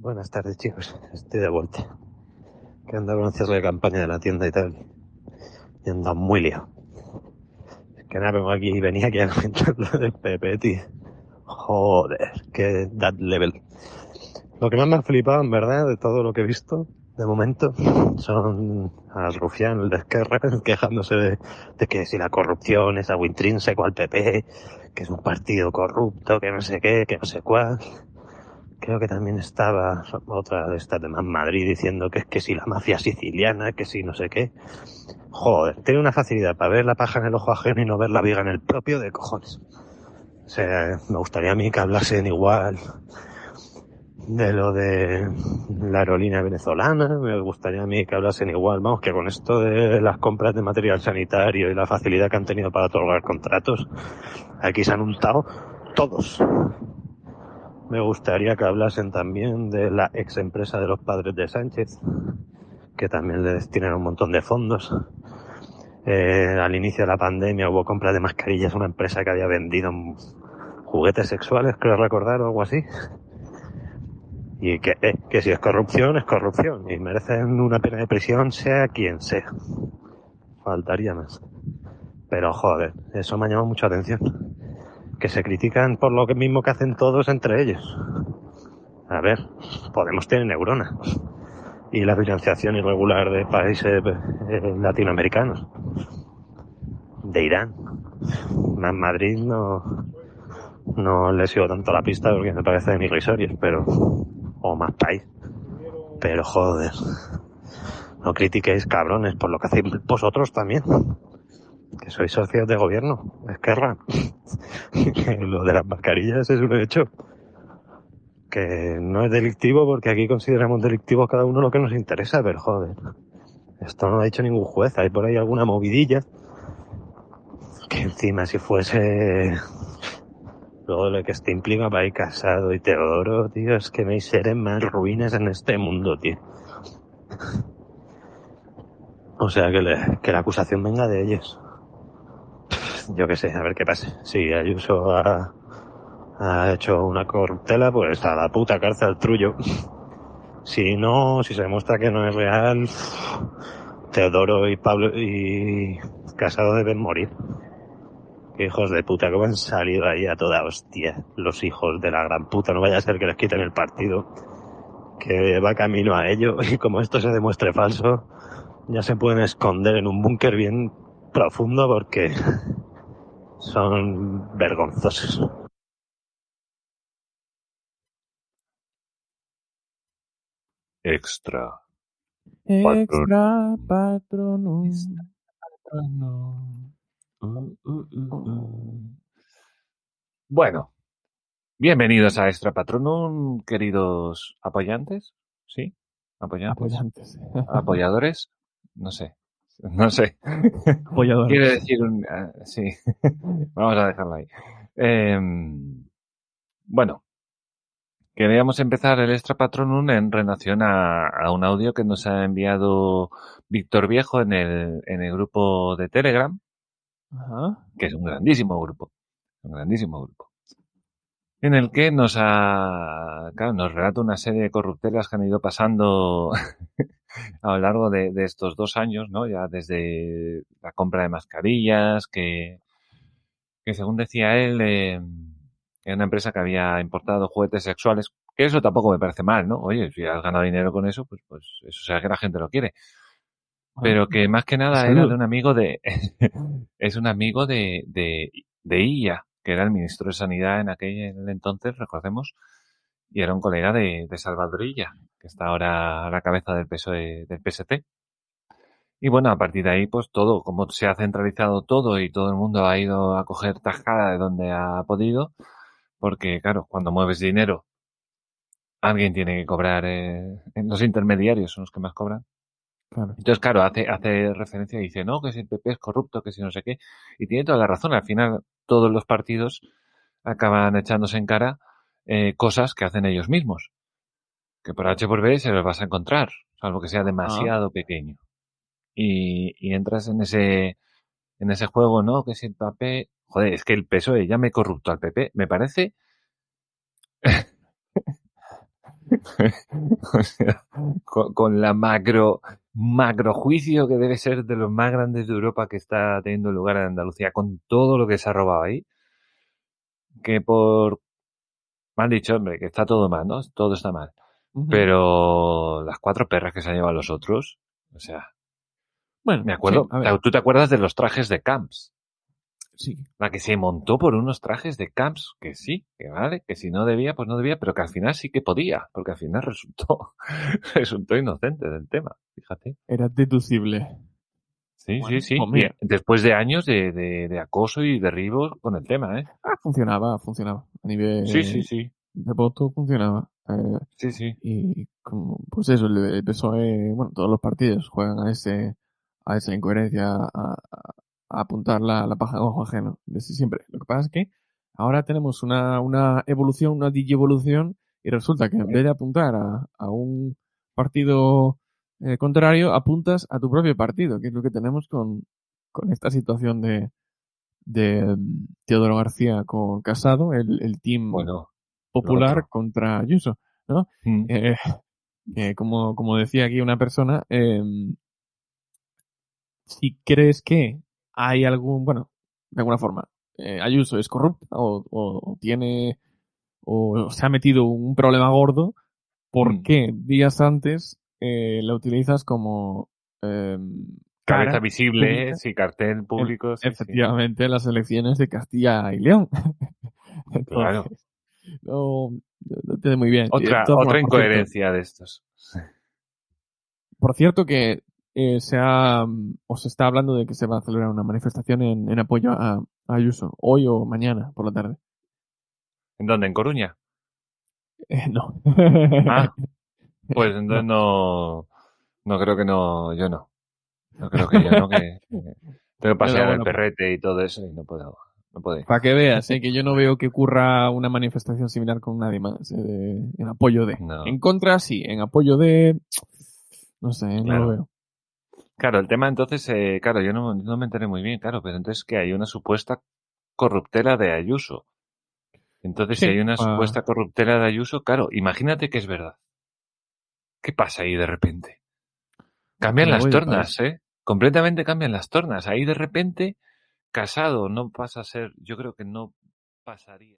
Buenas tardes, chicos. Estoy de vuelta. Que andaba con cierre de campaña de la tienda y tal. Y anda muy lío. Es que nada, vengo aquí y venía aquí a comentar lo del PP, tío. Joder, que that level. Lo que más me ha flipado, en verdad, de todo lo que he visto, de momento, son al rufián, el de quejándose de, de que si la corrupción es algo intrínseco al PP, que es un partido corrupto, que no sé qué, que no sé cuál. Creo que también estaba otra de estas de Madrid diciendo que es que si la mafia siciliana, que si no sé qué. Joder, tiene una facilidad para ver la paja en el ojo ajeno y no ver la viga en el propio de cojones. O sea, me gustaría a mí que hablasen igual de lo de la aerolínea venezolana, me gustaría a mí que hablasen igual, vamos, que con esto de las compras de material sanitario y la facilidad que han tenido para otorgar contratos, aquí se han untado todos. Me gustaría que hablasen también de la ex empresa de los padres de Sánchez, que también le destinan un montón de fondos. Eh, al inicio de la pandemia hubo compras de mascarillas, una empresa que había vendido juguetes sexuales, creo recordar, o algo así. Y que, eh, que si es corrupción, es corrupción. Y merecen una pena de prisión, sea quien sea. Faltaría más. Pero joder, eso me ha llamado mucha atención. Que se critican por lo mismo que hacen todos entre ellos. A ver, Podemos tener neuronas. Y la financiación irregular de países eh, latinoamericanos. De Irán. Más Madrid no, no le sigo tanto la pista porque me parecen irrisorios, pero o más país. Pero joder, no critiquéis cabrones por lo que hacéis vosotros también. Que sois socios de gobierno, Esquerra. lo de las mascarillas es un hecho. Que no es delictivo porque aquí consideramos delictivo cada uno lo que nos interesa, pero joder. Esto no lo ha dicho ningún juez. Hay por ahí alguna movidilla. Que encima si fuese Luego lo que este implica para ir casado y Teodoro, tío, es que hay seres más ruines en este mundo, tío. O sea, que, le, que la acusación venga de ellos. Yo qué sé, a ver qué pase. Si Ayuso ha, ha hecho una corruptela, pues a la puta cárcel trullo. Si no, si se demuestra que no es real, Teodoro y Pablo y Casado deben morir hijos de puta, cómo han salido ahí a toda hostia los hijos de la gran puta. No vaya a ser que les quiten el partido, que va camino a ello. Y como esto se demuestre falso, ya se pueden esconder en un búnker bien profundo porque son vergonzosos. Extra. Extra patronum. Uh, uh, uh, bueno, bienvenidos a Extra Patronum, queridos apoyantes. ¿Sí? ¿Apoyantes? Apoyantes. ¿Apoyadores? No sé. No sé. Quiere decir un... ah, sí. Vamos a dejarlo ahí. Em, bueno. Queríamos empezar el Extra Patronum en relación a, a un audio que nos ha enviado Víctor Viejo en el, en el grupo de Telegram Ajá. que es un grandísimo grupo, un grandísimo grupo, en el que nos ha, claro, nos relata una serie de corruptelas que han ido pasando a lo largo de, de estos dos años, ¿no? Ya desde la compra de mascarillas, que, que según decía él, eh, era una empresa que había importado juguetes sexuales, que eso tampoco me parece mal, ¿no? Oye, si has ganado dinero con eso, pues, pues eso será que la gente lo quiere pero que más que nada era Salud. de un amigo de es un amigo de, de, de IA, que era el ministro de Sanidad en aquel entonces, recordemos, y era un colega de, de Salvador Illa, que está ahora a la cabeza del PSOE, del PST. Y bueno, a partir de ahí, pues todo, como se ha centralizado todo y todo el mundo ha ido a coger tajada de donde ha podido, porque claro, cuando mueves dinero, alguien tiene que cobrar, eh, los intermediarios son los que más cobran. Claro. Entonces, claro, hace, hace referencia y dice, no, que si el PP es corrupto, que si no sé qué. Y tiene toda la razón. Al final, todos los partidos acaban echándose en cara eh, cosas que hacen ellos mismos. Que por H por B se los vas a encontrar, salvo que sea demasiado pequeño. Y, y entras en ese, en ese juego, ¿no? Que si el PP, joder, es que el PSOE llame corrupto al PP, me parece o sea, con, con la macro, macro juicio que debe ser de los más grandes de Europa que está teniendo lugar en Andalucía, con todo lo que se ha robado ahí, que por, me han dicho, hombre, que está todo mal, ¿no? Todo está mal. Pero las cuatro perras que se han llevado los otros, o sea, bueno, me acuerdo, sí, ¿tú te acuerdas de los trajes de Camps? Sí. La que se montó por unos trajes de Camps, que sí, que vale, que si no debía, pues no debía, pero que al final sí que podía, porque al final resultó, resultó inocente del tema, fíjate. Era deducible. Sí, Bueno, sí, sí. pues después de años de, de, de acoso y derribos con el tema, ¿eh? Ah, funcionaba, funcionaba. A nivel Sí, sí, sí. de voto funcionaba. Eh, Sí, sí. y como, pues eso, el, el PSOE, bueno, todos los partidos juegan a ese, a esa incoherencia, a, a- a apuntar la, la paja en ojo ajeno, desde siempre. Lo que pasa es que ahora tenemos una, una evolución, una digievolución, y resulta que en vez de apuntar a, a un partido eh, contrario, apuntas a tu propio partido, que es lo que tenemos con, con esta situación de, de mm, Teodoro García con Casado, el, el team Bueno. popular contra Ayuso. mm, Eh, que como, como decía aquí una persona, eh, si crees que hay algún, bueno, de alguna forma, eh, Ayuso es corrupta o, o- o tiene, o se ha metido un problema gordo, ¿por Mm. qué días antes eh, la utilizas como eh, Cabeza cara visible, pública? sí, cartel público. sí, sí. efectivamente en las elecciones de Castilla y León? Entonces, Claro. No, no entiende muy bien. Otra, otra incoherencia de estos. Por cierto que eh, se ha, o se está hablando de que se va a celebrar una manifestación en, en apoyo a, a Ayuso, hoy o mañana por la tarde. ¿En dónde? ¿En Coruña? Eh, no. Ah, pues entonces no, no creo que no, yo no. No creo que yo no, que tengo que pasear el perrete y todo eso y no puedo, no puedo. Para que veas, eh, que yo no veo que ocurra una manifestación similar con nadie más, eh, en apoyo de. No. En contra, sí, en apoyo de. No sé, no Claro. lo veo. Claro, el tema entonces, eh, claro, yo no, no me enteré muy bien, claro, pero entonces que hay una supuesta corruptela de Ayuso. Entonces, Sí, si hay una ah. supuesta corruptela de Ayuso, claro, imagínate que es verdad. ¿Qué pasa ahí de repente? Cambian Me las tornas, ¿eh? Completamente cambian las tornas. Ahí de repente, casado no pasa a ser, yo creo que no pasaría.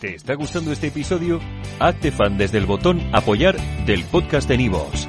¿Te está gustando este episodio? Hazte fan desde el botón Apoyar del podcast de Nivos.